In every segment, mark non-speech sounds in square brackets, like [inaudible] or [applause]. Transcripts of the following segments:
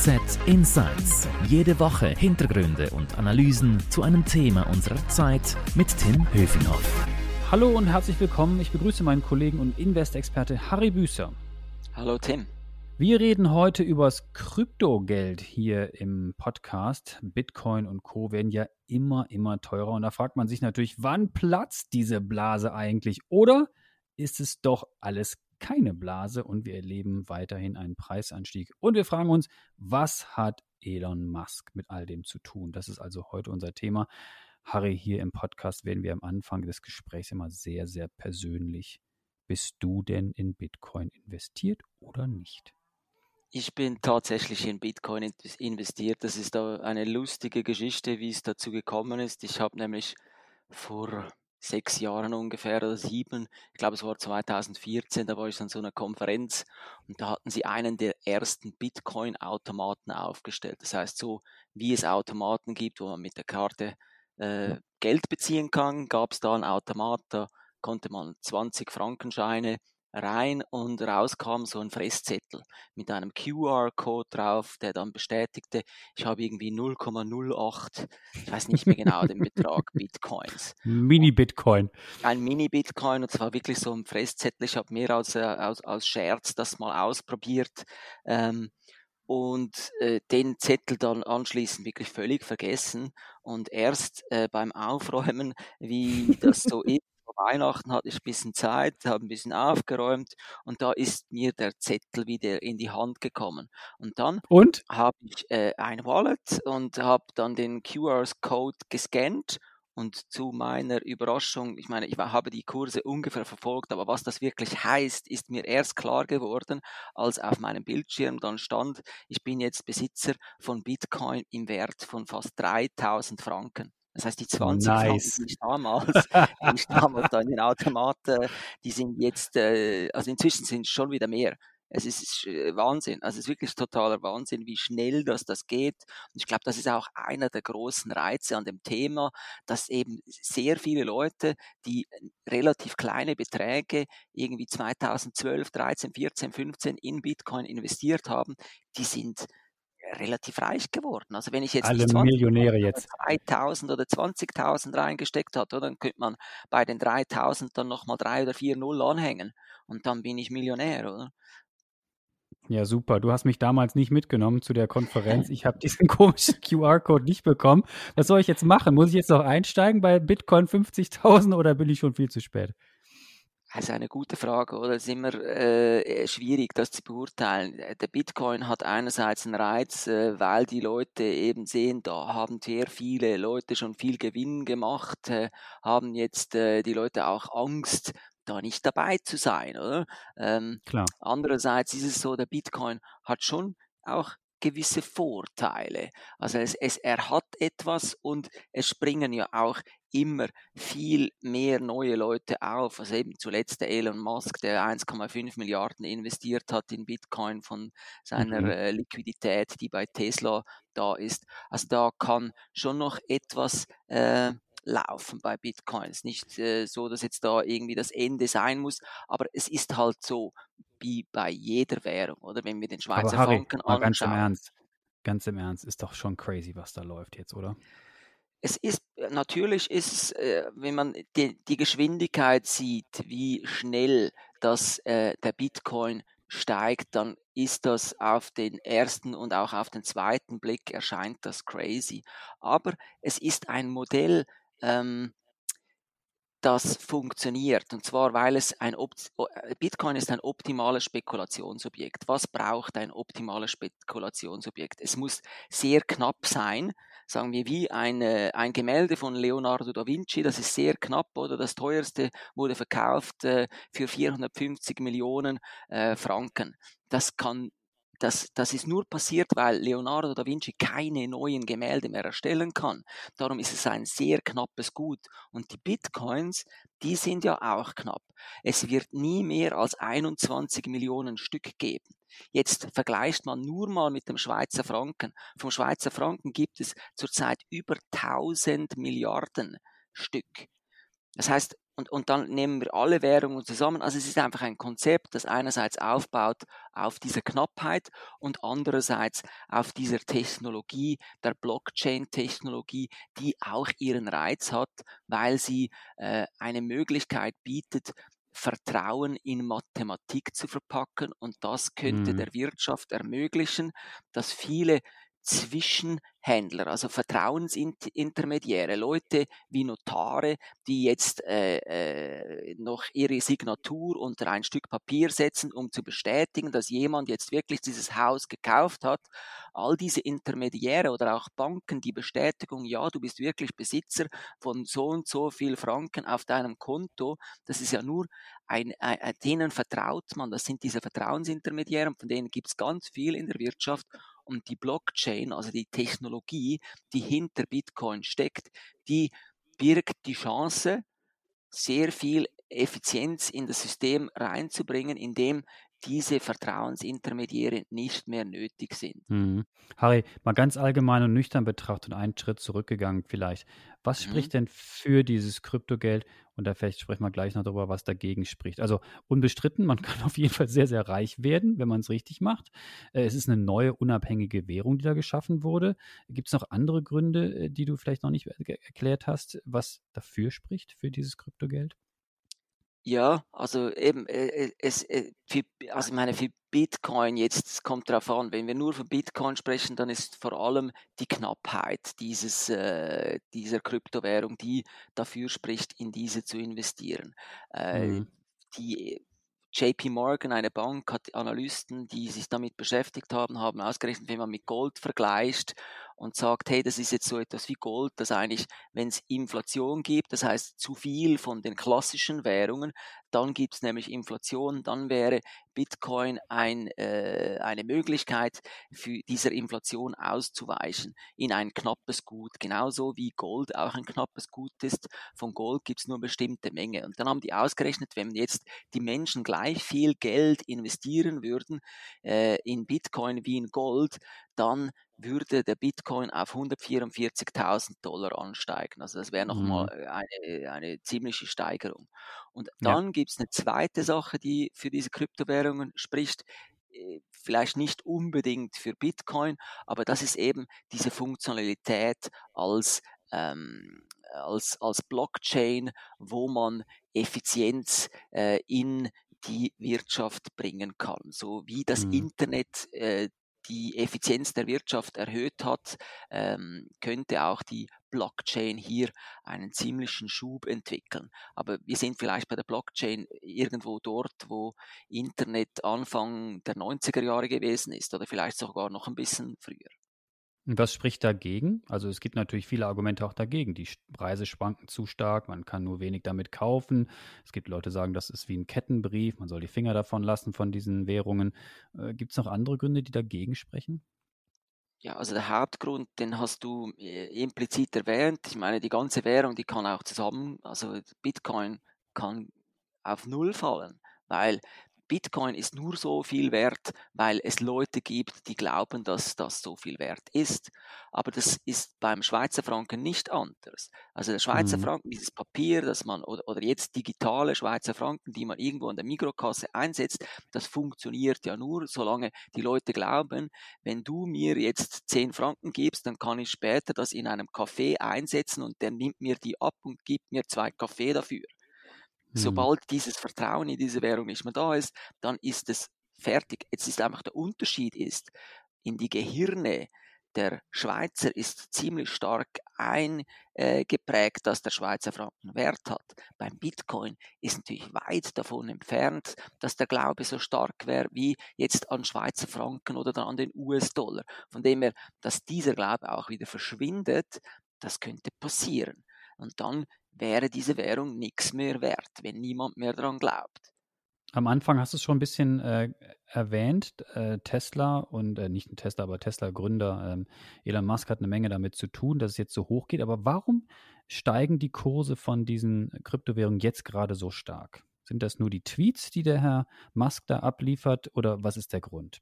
NZZ Insights. Jede Woche Hintergründe und Analysen zu einem Thema unserer Zeit mit Tim Höfinghoff. Hallo und herzlich willkommen. Ich begrüße meinen Kollegen und Invest-Experte Harry Büßer. Hallo Tim. Wir reden heute über das Kryptogeld hier im Podcast. Bitcoin und Co. werden ja immer, immer teurer. Und da fragt man sich natürlich, wann platzt diese Blase eigentlich? Oder ist es doch alles keine Blase und wir erleben weiterhin einen Preisanstieg. Und wir fragen uns, was hat Elon Musk mit all dem zu tun? Das ist also heute unser Thema. Harry, hier im Podcast werden wir am Anfang des Gesprächs immer sehr, sehr persönlich. Bist du denn in Bitcoin investiert oder nicht? Ich bin tatsächlich in Bitcoin investiert. Das ist eine lustige Geschichte, wie es dazu gekommen ist. Ich habe nämlich vor sechs Jahren ungefähr oder sieben, ich glaube es war 2014, da war ich an so einer Konferenz und da hatten sie einen der ersten Bitcoin-Automaten aufgestellt. Das heißt, so wie es Automaten gibt, wo man mit der Karte äh, Geld beziehen kann, gab es da einen Automat, da konnte man 20 Frankenscheine rein und raus kam so ein Fresszettel mit einem QR-Code drauf, der dann bestätigte, ich habe irgendwie 0,08, ich weiß nicht mehr genau den Betrag, [laughs] Bitcoins. Mini-Bitcoin. Ein Mini-Bitcoin und zwar wirklich so ein Fresszettel. Ich habe mehr als, äh, als, als Scherz das mal ausprobiert. Ähm, und äh, den Zettel dann anschließend wirklich völlig vergessen und erst äh, beim Aufräumen, wie das so [laughs] ist, Weihnachten hatte ich ein bisschen Zeit, habe ein bisschen aufgeräumt und da ist mir der Zettel wieder in die Hand gekommen. Und dann habe ich äh, ein Wallet und habe dann den QR-Code gescannt und zu meiner Überraschung, ich meine, ich habe die Kurse ungefähr verfolgt, aber was das wirklich heißt, ist mir erst klar geworden, als auf meinem Bildschirm dann stand, ich bin jetzt Besitzer von Bitcoin im Wert von fast 3000 Franken. Das heißt, die 20 nice. Franken, die ich damals, die ich damals da in den Automaten, die sind jetzt, äh, also inzwischen sind es schon wieder mehr. Es ist äh, Wahnsinn. Also es ist wirklich totaler Wahnsinn, wie schnell das, das geht. Und ich glaube, das ist auch einer der großen Reize an dem Thema, dass eben sehr viele Leute, die relativ kleine Beträge irgendwie 2012, 13, 14, 15 in Bitcoin investiert haben, die sind relativ reich geworden. Also wenn ich jetzt alle Millionäre jetzt 3000 oder 20.000 reingesteckt hat, dann könnte man bei den 3000 dann nochmal drei oder vier Null anhängen und dann bin ich Millionär, oder? Ja, super. Du hast mich damals nicht mitgenommen zu der Konferenz. [laughs] Ich habe diesen komischen QR-Code nicht bekommen. Was soll ich jetzt machen? Muss ich jetzt noch einsteigen bei Bitcoin 50.000 oder bin ich schon viel zu spät? Das ist eine gute Frage, oder? Es ist immer äh, schwierig, das zu beurteilen. Der Bitcoin hat einerseits einen Reiz, äh, weil die Leute eben sehen, da haben sehr viele Leute schon viel Gewinn gemacht, äh, haben jetzt äh, die Leute auch Angst, da nicht dabei zu sein, oder? Ähm, Klar. Andererseits ist es so, der Bitcoin hat schon auch gewisse Vorteile. Also es, es, er hat etwas und es springen ja auch immer viel mehr neue Leute auf. Also eben zuletzt der Elon Musk, der 1,5 Milliarden investiert hat in Bitcoin von seiner mhm. äh, Liquidität, die bei Tesla da ist. Also da kann schon noch etwas äh, laufen bei Bitcoins. Nicht äh, so, dass jetzt da irgendwie das Ende sein muss, aber es ist halt so wie bei jeder Währung, oder? Wenn wir den Schweizer Harry, Franken anschauen. Ganz im Ernst, ganz im Ernst, ist doch schon crazy, was da läuft jetzt, oder? Es ist, äh, natürlich ist äh, wenn man die, die Geschwindigkeit sieht, wie schnell das, äh, der Bitcoin steigt, dann ist das auf den ersten und auch auf den zweiten Blick erscheint das crazy. Aber es ist ein Modell, ähm, das funktioniert. Und zwar, weil es ein äh, Bitcoin ist ein optimales Spekulationsobjekt. Was braucht ein optimales Spekulationsobjekt? Es muss sehr knapp sein, sagen wir wie eine, ein Gemälde von Leonardo da Vinci, das ist sehr knapp, oder das teuerste wurde verkauft äh, für 450 Millionen äh, Franken. Das kann das, das ist nur passiert, weil Leonardo da Vinci keine neuen Gemälde mehr erstellen kann. Darum ist es ein sehr knappes Gut. Und die Bitcoins, die sind ja auch knapp. Es wird nie mehr als 21 Millionen Stück geben. Jetzt vergleicht man nur mal mit dem Schweizer Franken. Vom Schweizer Franken gibt es zurzeit über 1000 Milliarden Stück. Das heißt, und, und dann nehmen wir alle Währungen zusammen. Also es ist einfach ein Konzept, das einerseits aufbaut auf dieser Knappheit und andererseits auf dieser Technologie, der Blockchain-Technologie, die auch ihren Reiz hat, weil sie äh, eine Möglichkeit bietet, Vertrauen in Mathematik zu verpacken und das könnte mhm. der Wirtschaft ermöglichen, dass viele Zwischenhändler, also Vertrauensintermediäre, Leute wie Notare, die jetzt äh, äh, noch ihre Signatur unter ein Stück Papier setzen, um zu bestätigen, dass jemand jetzt wirklich dieses Haus gekauft hat. All diese Intermediäre oder auch Banken, die Bestätigung, ja, du bist wirklich Besitzer von so und so viel Franken auf deinem Konto, das ist ja nur ein, ein, denen vertraut man, das sind diese Vertrauensintermediäre, von denen gibt es ganz viel in der Wirtschaft. Und die Blockchain, also die Technologie, die hinter Bitcoin steckt, die birgt die Chance, sehr viel Effizienz in das System reinzubringen, indem diese Vertrauensintermediäre nicht mehr nötig sind. Mhm. Harry, mal ganz allgemein und nüchtern betrachtet, einen Schritt zurückgegangen vielleicht. Was mhm. spricht denn für dieses Kryptogeld? Und da vielleicht sprechen wir gleich noch darüber, was dagegen spricht. Also unbestritten, man [laughs] kann auf jeden Fall sehr, sehr reich werden, wenn man es richtig macht. Äh, es ist eine neue, unabhängige Währung, die da geschaffen wurde. Gibt es noch andere Gründe, äh, die du vielleicht noch nicht erklärt hast, was dafür spricht, für dieses Kryptogeld? Ja, also eben, äh, äh, es, äh, für, also ich meine, für Bitcoin jetzt, es kommt darauf an, wenn wir nur von Bitcoin sprechen, dann ist vor allem die Knappheit dieses, äh, dieser Kryptowährung, die dafür spricht, in diese zu investieren. Äh, mhm. Die JP Morgan, eine Bank, hat Analysten, die sich damit beschäftigt haben, haben ausgerechnet, wenn man mit Gold vergleicht und sagt, hey, das ist jetzt so etwas wie Gold, dass eigentlich, wenn es Inflation gibt, das heißt zu viel von den klassischen Währungen, dann gibt es nämlich Inflation, dann wäre Bitcoin ein, äh, eine Möglichkeit, für dieser Inflation auszuweichen in ein knappes Gut, genauso wie Gold auch ein knappes Gut ist. Von Gold gibt es nur bestimmte Menge. Und dann haben die ausgerechnet, wenn jetzt die Menschen gleich viel Geld investieren würden äh, in Bitcoin wie in Gold, dann würde der Bitcoin auf 144.000 Dollar ansteigen. Also das wäre nochmal mhm. eine, eine ziemliche Steigerung. Und dann ja. gibt es eine zweite Sache, die für diese Kryptowährungen spricht äh, vielleicht nicht unbedingt für Bitcoin, aber das ist eben diese Funktionalität als, ähm, als, als Blockchain, wo man Effizienz äh, in die Wirtschaft bringen kann. So wie das mhm. Internet äh, die Effizienz der Wirtschaft erhöht hat, ähm, könnte auch die Blockchain hier einen ziemlichen Schub entwickeln. Aber wir sind vielleicht bei der Blockchain irgendwo dort, wo Internet Anfang der 90er Jahre gewesen ist oder vielleicht sogar noch ein bisschen früher. Was spricht dagegen? Also es gibt natürlich viele Argumente auch dagegen. Die Preise schwanken zu stark, man kann nur wenig damit kaufen. Es gibt Leute, die sagen, das ist wie ein Kettenbrief, man soll die Finger davon lassen von diesen Währungen. Äh, gibt es noch andere Gründe, die dagegen sprechen? Ja, also der Hauptgrund, den hast du äh, implizit erwähnt. Ich meine, die ganze Währung, die kann auch zusammen, also Bitcoin kann auf Null fallen, weil Bitcoin ist nur so viel wert, weil es Leute gibt, die glauben, dass das so viel wert ist. Aber das ist beim Schweizer Franken nicht anders. Also der Schweizer mhm. Franken, dieses Papier, das man, oder, oder jetzt digitale Schweizer Franken, die man irgendwo an der Mikrokasse einsetzt, das funktioniert ja nur, solange die Leute glauben, wenn du mir jetzt 10 Franken gibst, dann kann ich später das in einem Café einsetzen und der nimmt mir die ab und gibt mir zwei Kaffee dafür. Mhm. Sobald dieses Vertrauen in diese Währung nicht mehr da ist, dann ist es fertig. Jetzt ist einfach der Unterschied ist, in die Gehirne der Schweizer ist ziemlich stark eingeprägt, dass der Schweizer Franken Wert hat. Beim Bitcoin ist natürlich weit davon entfernt, dass der Glaube so stark wäre wie jetzt an Schweizer Franken oder dann an den US-Dollar. Von dem her, dass dieser Glaube auch wieder verschwindet, das könnte passieren. Und dann wäre diese Währung nichts mehr wert, wenn niemand mehr daran glaubt. Am Anfang hast du es schon ein bisschen äh, erwähnt, äh, Tesla und äh, nicht Tesla, aber Tesla-Gründer ähm, Elon Musk hat eine Menge damit zu tun, dass es jetzt so hoch geht. Aber warum steigen die Kurse von diesen Kryptowährungen jetzt gerade so stark? Sind das nur die Tweets, die der Herr Musk da abliefert oder was ist der Grund?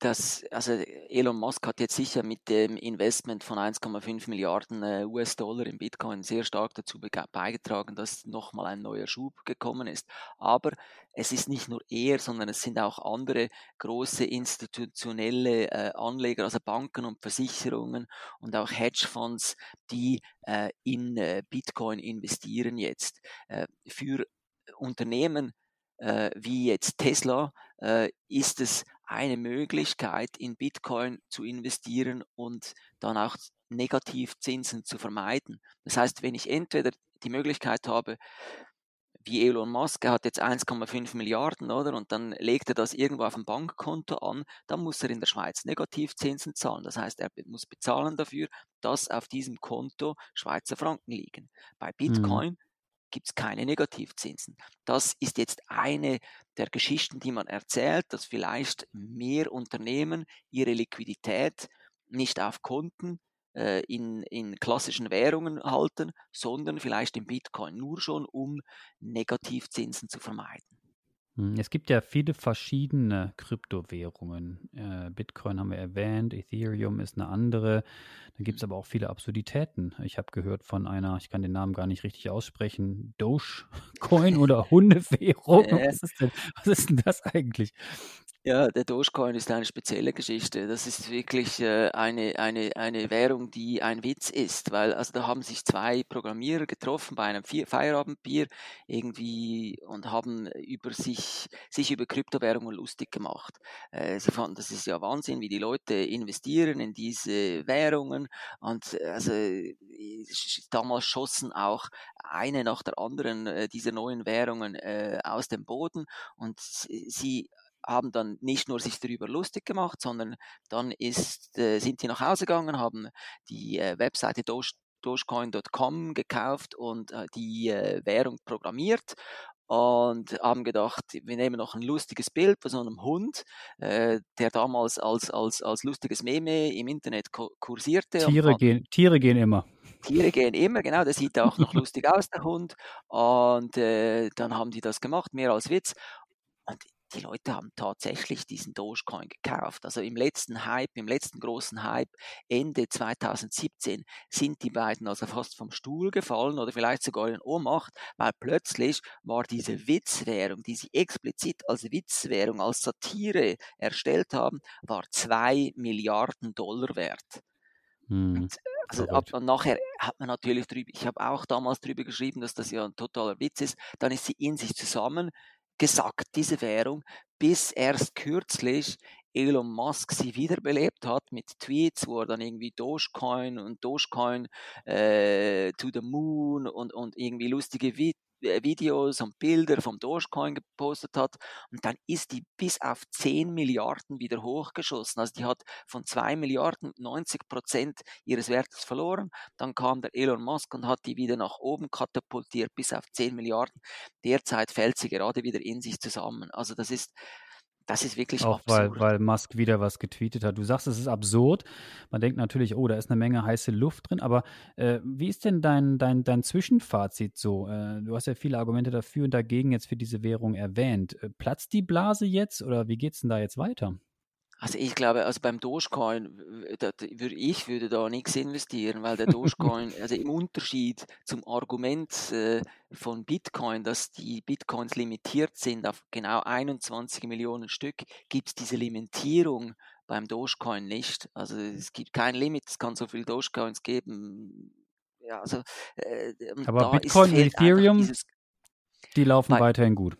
Das, also Elon Musk hat jetzt sicher mit dem Investment von 1,5 Milliarden äh, US-Dollar in Bitcoin sehr stark dazu beigetragen, dass nochmal ein neuer Schub gekommen ist. Aber es ist nicht nur er, sondern es sind auch andere große institutionelle äh, Anleger, also Banken und Versicherungen und auch Hedgefonds, die äh, in Bitcoin investieren jetzt. Für Unternehmen wie jetzt Tesla ist es eine Möglichkeit, in Bitcoin zu investieren und dann auch Negativzinsen zu vermeiden. Das heißt, wenn ich entweder die Möglichkeit habe, wie Elon Musk, er hat jetzt 1,5 Milliarden, oder? Und dann legt er das irgendwo auf ein Bankkonto an, dann muss er in der Schweiz Negativzinsen zahlen. Das heißt, er muss bezahlen dafür, dass auf diesem Konto Schweizer Franken liegen. Bei mhm. Bitcoin mhm gibt es keine Negativzinsen. Das ist jetzt eine der Geschichten, die man erzählt, dass vielleicht mehr Unternehmen ihre Liquidität nicht auf Konten äh, in, in klassischen Währungen halten, sondern vielleicht in Bitcoin nur schon, um Negativzinsen zu vermeiden. Hm, es gibt ja viele verschiedene Kryptowährungen. Äh, Bitcoin haben wir erwähnt, Ethereum ist eine andere. Dann gibt es aber auch viele Absurditäten. Ich habe gehört von einer, ich kann den Namen gar nicht richtig aussprechen, Dogecoin oder [laughs] Hundewährung. Was ist, denn, was ist denn das eigentlich? Ja, der Dogecoin ist eine spezielle Geschichte. Das ist wirklich äh, eine, eine, eine Währung, die ein Witz ist, weil also da haben sich zwei Programmierer getroffen bei einem Feierabendbier irgendwie und haben über sich, sich über Kryptowährungen lustig gemacht. Äh, sie fanden, das ist ja Wahnsinn, wie die Leute investieren in diese Währungen und äh, also damals schossen auch eine nach der anderen äh, dieser neuen Währungen äh, aus dem Boden und sie haben dann nicht nur sich darüber lustig gemacht, sondern dann ist, äh, sind die nach Hause gegangen, haben die äh, Webseite Doge, Dogecoin.com gekauft und äh, die äh, Währung programmiert und haben gedacht, wir nehmen noch ein lustiges Bild von so einem Hund, äh, der damals als, als, als lustiges Meme im Internet kursierte. Tiere, gehen, Tiere gehen immer. Tiere gehen immer, genau, der sieht auch noch [laughs] lustig aus, der Hund. Und äh, dann haben die das gemacht, mehr als Witz. Die Leute haben tatsächlich diesen Dogecoin gekauft. Also im letzten Hype, im letzten großen Hype, Ende 2017, sind die beiden also fast vom Stuhl gefallen oder vielleicht sogar in Ohnmacht, weil plötzlich war diese Witzwährung, die sie explizit als Witzwährung, als Satire erstellt haben, war zwei Milliarden Dollar wert. Hm. Und also ab, und nachher hat man natürlich drüber, ich habe auch damals drüber geschrieben, dass das ja ein totaler Witz ist. Dann ist sie in sich zusammen gesagt, diese Währung, bis erst kürzlich Elon Musk sie wiederbelebt hat mit Tweets, wo er dann irgendwie Dogecoin und Dogecoin äh, to the Moon und, und irgendwie lustige Vi äh, Videos und Bilder vom Dogecoin gepostet hat und dann ist die bis auf 10 Milliarden wieder hochgeschossen. Also die hat von 2 Milliarden 90 Prozent ihres Wertes verloren. Dann kam der Elon Musk und hat die wieder nach oben katapultiert bis auf 10 Milliarden. Derzeit fällt sie gerade wieder in sich zusammen. Also das ist das ist wirklich Auch absurd. Weil, weil Musk wieder was getweetet hat. Du sagst, es ist absurd. Man denkt natürlich, oh, da ist eine Menge heiße Luft drin. Aber äh, wie ist denn dein, dein, dein Zwischenfazit so? Äh, du hast ja viele Argumente dafür und dagegen jetzt für diese Währung erwähnt. Äh, platzt die Blase jetzt oder wie geht es denn da jetzt weiter? Also ich glaube, also beim Dogecoin da, würde ich würde da nichts investieren, weil der Dogecoin, [laughs] also im Unterschied zum Argument äh, von Bitcoin, dass die Bitcoins limitiert sind auf genau 21 Millionen Stück, gibt es diese Limitierung beim Dogecoin nicht. Also es gibt kein Limit, es kann so viele Dogecoins geben. Ja, also, äh, Aber Bitcoin und Ethereum, die laufen bei, weiterhin gut.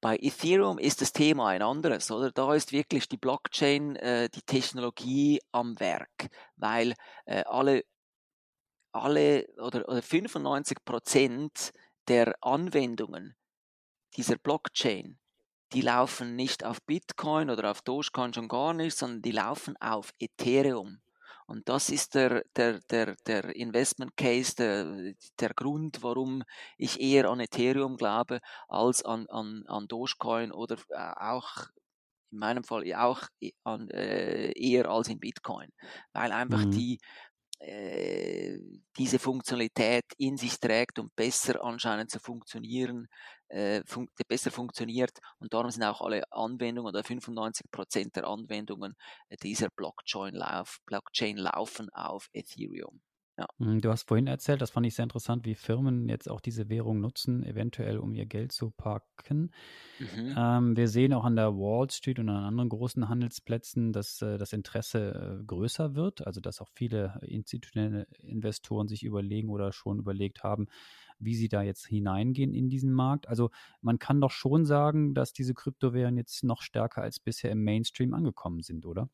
Bei Ethereum ist das Thema ein anderes, oder? Da ist wirklich die Blockchain, äh, die Technologie am Werk, weil äh, alle, alle oder, oder 95 Prozent der Anwendungen dieser Blockchain, die laufen nicht auf Bitcoin oder auf Dogecoin schon gar nicht, sondern die laufen auf Ethereum. Und das ist der, der, der, der Investment Case, der, der Grund, warum ich eher an Ethereum glaube, als an, an, an Dogecoin oder äh, auch in meinem Fall auch an, äh, eher als in Bitcoin. Weil einfach mhm. die, äh, diese Funktionalität in sich trägt und besser anscheinend zu funktionieren, äh, fun besser funktioniert und darum sind auch alle Anwendungen oder 95 Prozent der Anwendungen dieser Blockchain, lauf, Blockchain laufen auf Ethereum. Ja. Hm, du hast vorhin erzählt, das fand ich sehr interessant, wie Firmen jetzt auch diese Währung nutzen, eventuell um ihr Geld zu parken. Mhm. Ähm, wir sehen auch an der Wall Street und an anderen großen Handelsplätzen, dass äh, das Interesse äh, größer wird, also dass auch viele institutionelle Investoren sich überlegen oder schon überlegt haben, wie sie da jetzt hineingehen in diesen Markt. Also man kann doch schon sagen, dass diese Kryptowährungen jetzt noch stärker als bisher im Mainstream angekommen sind, oder?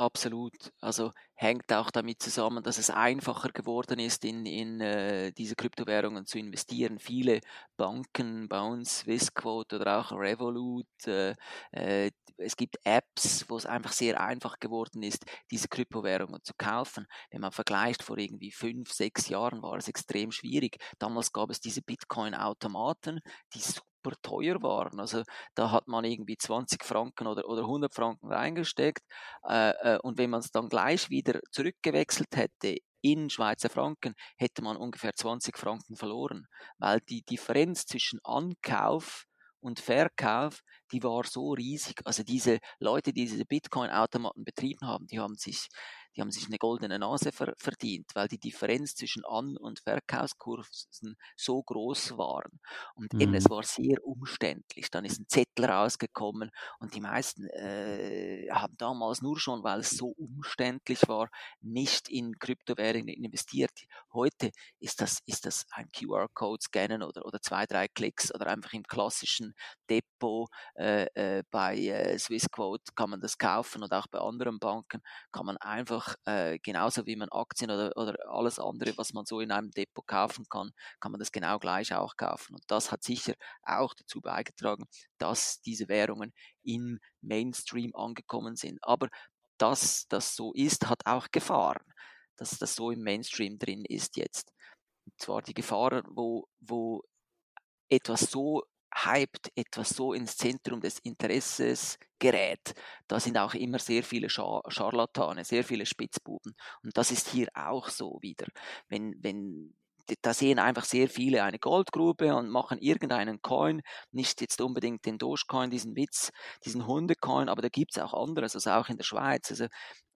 Absolut. Also hängt auch damit zusammen, dass es einfacher geworden ist, in, in äh, diese Kryptowährungen zu investieren. Viele Banken bei Swissquote oder auch Revolut, äh, äh, es gibt Apps, wo es einfach sehr einfach geworden ist, diese Kryptowährungen zu kaufen. Wenn man vergleicht, vor irgendwie fünf, sechs Jahren war es extrem schwierig. Damals gab es diese Bitcoin-Automaten, die super teuer waren. Also da hat man irgendwie 20 Franken oder, oder 100 Franken reingesteckt äh, äh, und wenn man es dann gleich wieder zurückgewechselt hätte in Schweizer Franken, hätte man ungefähr 20 Franken verloren, weil die Differenz zwischen Ankauf und Verkauf, die war so riesig. Also diese Leute, die diese Bitcoin-Automaten betrieben haben, die haben sich die haben sich eine goldene Nase ver verdient, weil die Differenz zwischen An- und Verkaufskursen so groß waren. Und mhm. eben, es mhm. war sehr umständlich. Dann ist ein Zettel rausgekommen und die meisten äh, haben damals nur schon, weil es so umständlich war, nicht in Kryptowährungen investiert. Heute ist das, ist das ein QR-Code scannen oder, oder zwei, drei Klicks oder einfach im klassischen Depot äh, äh, bei äh, Swissquote kann man das kaufen und auch bei anderen Banken kann man einfach äh, genauso wie man Aktien oder, oder alles andere, was man so in einem Depot kaufen kann, kann man das genau gleich auch kaufen. Und das hat sicher auch dazu beigetragen, dass diese Währungen im Mainstream angekommen sind. Aber dass das so ist, hat auch Gefahren, dass das so im Mainstream drin ist jetzt. Und zwar die Gefahren, wo, wo etwas so hyped, etwas so ins Zentrum des Interesses gerät, da sind auch immer sehr viele Scharlatane, sehr viele Spitzbuben. Und das ist hier auch so wieder. Wenn, wenn da sehen einfach sehr viele eine Goldgrube und machen irgendeinen Coin, nicht jetzt unbedingt den Dogecoin, diesen Witz, diesen Hundecoin, aber da gibt es auch anderes, also auch in der Schweiz. Also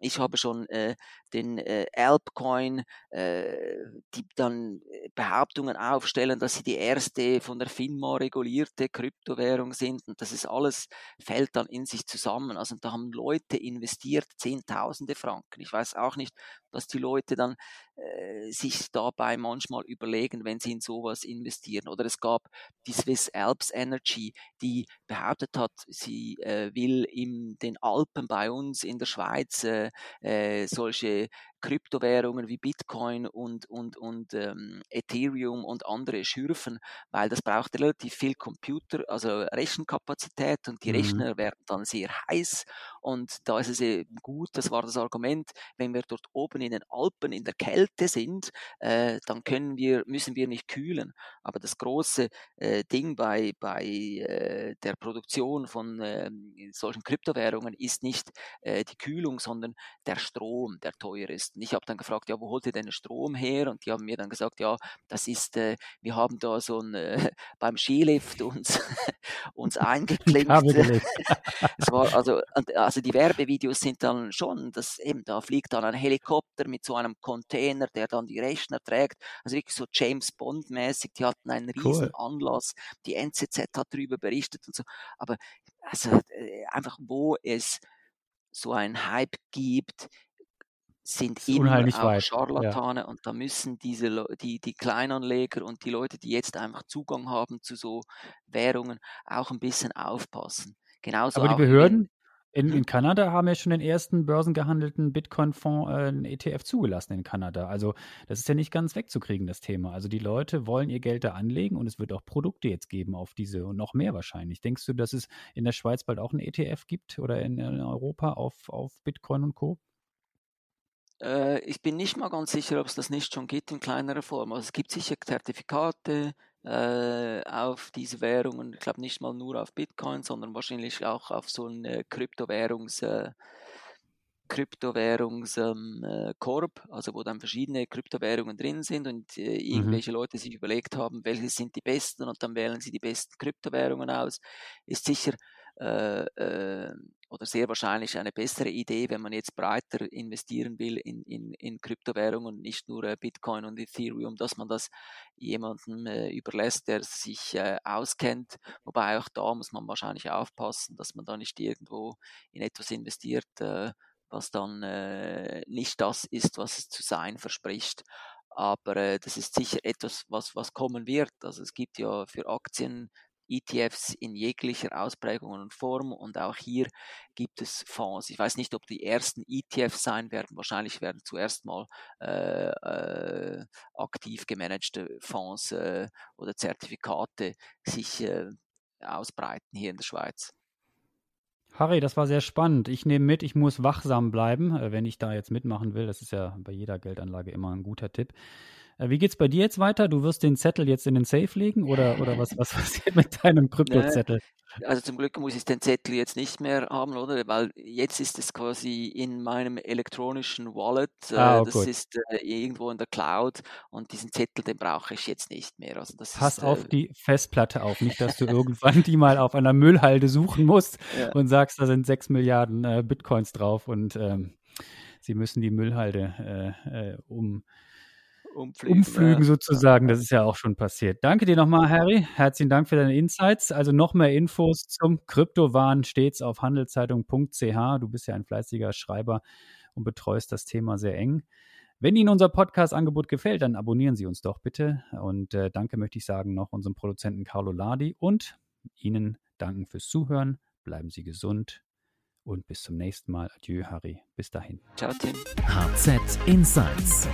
ich habe schon äh, den äh, Alpcoin, äh, die dann äh, Behauptungen aufstellen, dass sie die erste von der FINMA regulierte Kryptowährung sind und das ist alles fällt dann in sich zusammen. Also da haben Leute investiert Zehntausende Franken. Ich weiß auch nicht, was die Leute dann äh, sich dabei manchmal überlegen, wenn sie in sowas investieren. Oder es gab die Swiss Alps Energy, die behauptet hat, sie äh, will in den Alpen bei uns in der Schweiz äh, äh, solche Kryptowährungen wie Bitcoin und, und, und ähm, Ethereum und andere schürfen, weil das braucht relativ viel Computer, also Rechenkapazität und die mhm. Rechner werden dann sehr heiß und da ist es eben gut, das war das Argument, wenn wir dort oben in den Alpen in der Kälte sind, äh, dann können wir, müssen wir nicht kühlen. Aber das große äh, Ding bei, bei äh, der Produktion von ähm, solchen Kryptowährungen ist nicht äh, die Kühlung, sondern der Strom, der teuer ist. Und ich habe dann gefragt, ja, wo holt ihr denn den Strom her? Und die haben mir dann gesagt, ja, das ist, äh, wir haben da so ein, äh, [laughs] beim Skilift uns, [laughs] uns [laughs] eingeklinkt. es war also, also die Werbevideos sind dann schon, dass eben da fliegt dann ein Helikopter mit so einem Container, der dann die Rechner trägt. Also wirklich so James Bond mäßig. Die hatten einen riesen cool. Anlass. Die NZZ hat darüber berichtet und so. Aber also äh, einfach wo es so ein Hype gibt, sind immer auch weit. Scharlatane ja. und da müssen diese die, die Kleinanleger und die Leute, die jetzt einfach Zugang haben zu so Währungen, auch ein bisschen aufpassen. Genauso Aber die Behörden in, in, hm? Kanada haben ja schon den ersten börsengehandelten Bitcoin-Fonds, äh, einen ETF zugelassen in Kanada. Also das ist ja nicht ganz wegzukriegen, das Thema. Also die Leute wollen ihr Geld da anlegen und es wird auch Produkte jetzt geben auf diese und noch mehr wahrscheinlich. Denkst du, dass es in der Schweiz bald auch einen ETF gibt oder in, in Europa auf, auf Bitcoin und Co.? Äh, ich bin nicht mal ganz sicher, ob es das nicht schon gibt in kleinerer Form. Also es gibt sicher Zertifikate äh, auf diese Währungen. Ich glaube nicht mal nur auf Bitcoin, sondern wahrscheinlich auch auf so eine Kryptowährungs- äh, Kryptowährungskorb, ähm, also wo dann verschiedene Kryptowährungen drin sind und äh, mhm. irgendwelche mhm. Leute sich überlegt haben, welche sind die besten und dann wählen sie die besten Kryptowährungen aus, ist sicher äh, äh, oder sehr wahrscheinlich eine bessere Idee, wenn man jetzt breiter investieren will in, in, in Kryptowährungen und nicht nur äh, Bitcoin und Ethereum, dass man das jemandem äh, überlässt, der sich äh, auskennt. Wobei auch da muss man wahrscheinlich aufpassen, dass man da nicht irgendwo in etwas investiert, äh, was dann äh, nicht das ist, was es zu sein verspricht. Aber äh, das ist sicher etwas, was, was kommen wird. Also es gibt ja für Aktien ETFs in jeglicher Ausprägung und Form und auch hier gibt es Fonds. Ich weiß nicht, ob die ersten ETFs sein werden. Wahrscheinlich werden zuerst mal äh, äh, aktiv gemanagte Fonds äh, oder Zertifikate sich äh, ausbreiten hier in der Schweiz. Harry, das war sehr spannend. Ich nehme mit, ich muss wachsam bleiben, äh, wenn ich da jetzt mitmachen will. Das ist ja bei jeder Geldanlage immer ein guter Tipp. Äh, wie geht's bei dir jetzt weiter? Du wirst den Zettel jetzt in den Safe legen oder, oder was, was [laughs] passiert mit deinem Kryptozettel? Also zum Glück muss ich den Zettel jetzt nicht mehr haben, oder? Weil jetzt ist es quasi in meinem elektronischen Wallet. Äh, ah, das gut. ist äh, irgendwo in der Cloud und diesen Zettel, den brauche ich jetzt nicht mehr. Also das Pass ist, auf die Festplatte auf, nicht, dass du [laughs] irgendwann die mal auf einer Müllhalde suchen musst ja. und sagst, da sind sechs Milliarden Bitcoins drauf und ähm, sie müssen die Müllhalde äh, um umfliegen, umflügen sozusagen. Das ist ja auch schon passiert. Danke dir nochmal, Harry. Herzlichen Dank für deine Insights. Also noch mehr Infos zum Kryptowahn stets auf handelszeitung.ch. Du bist ja ein fleißiger Schreiber und betreust das Thema sehr eng. Wenn Ihnen unser Podcast-Angebot gefällt, dann abonnieren Sie uns doch bitte. Und äh, danke möchte ich sagen noch unserem Produzenten Carlo Ladi und Ihnen danken fürs Zuhören. Bleiben Sie gesund und bis zum nächsten Mal. Adieu, Harry. Bis dahin. Ciao, Tim. HZ Insights